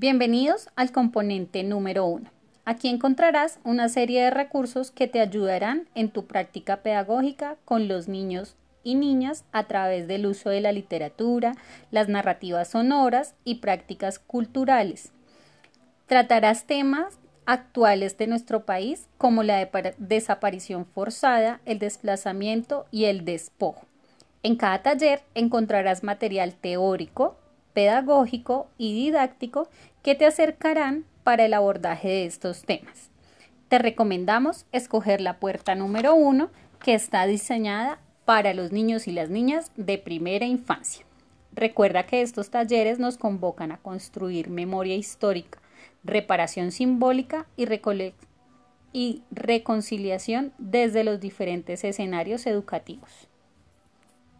Bienvenidos al componente número 1. Aquí encontrarás una serie de recursos que te ayudarán en tu práctica pedagógica con los niños y niñas a través del uso de la literatura, las narrativas sonoras y prácticas culturales. Tratarás temas actuales de nuestro país como la desaparición forzada, el desplazamiento y el despojo. En cada taller encontrarás material teórico, pedagógico y didáctico que te acercarán para el abordaje de estos temas. Te recomendamos escoger la puerta número uno que está diseñada para los niños y las niñas de primera infancia. Recuerda que estos talleres nos convocan a construir memoria histórica, reparación simbólica y, y reconciliación desde los diferentes escenarios educativos.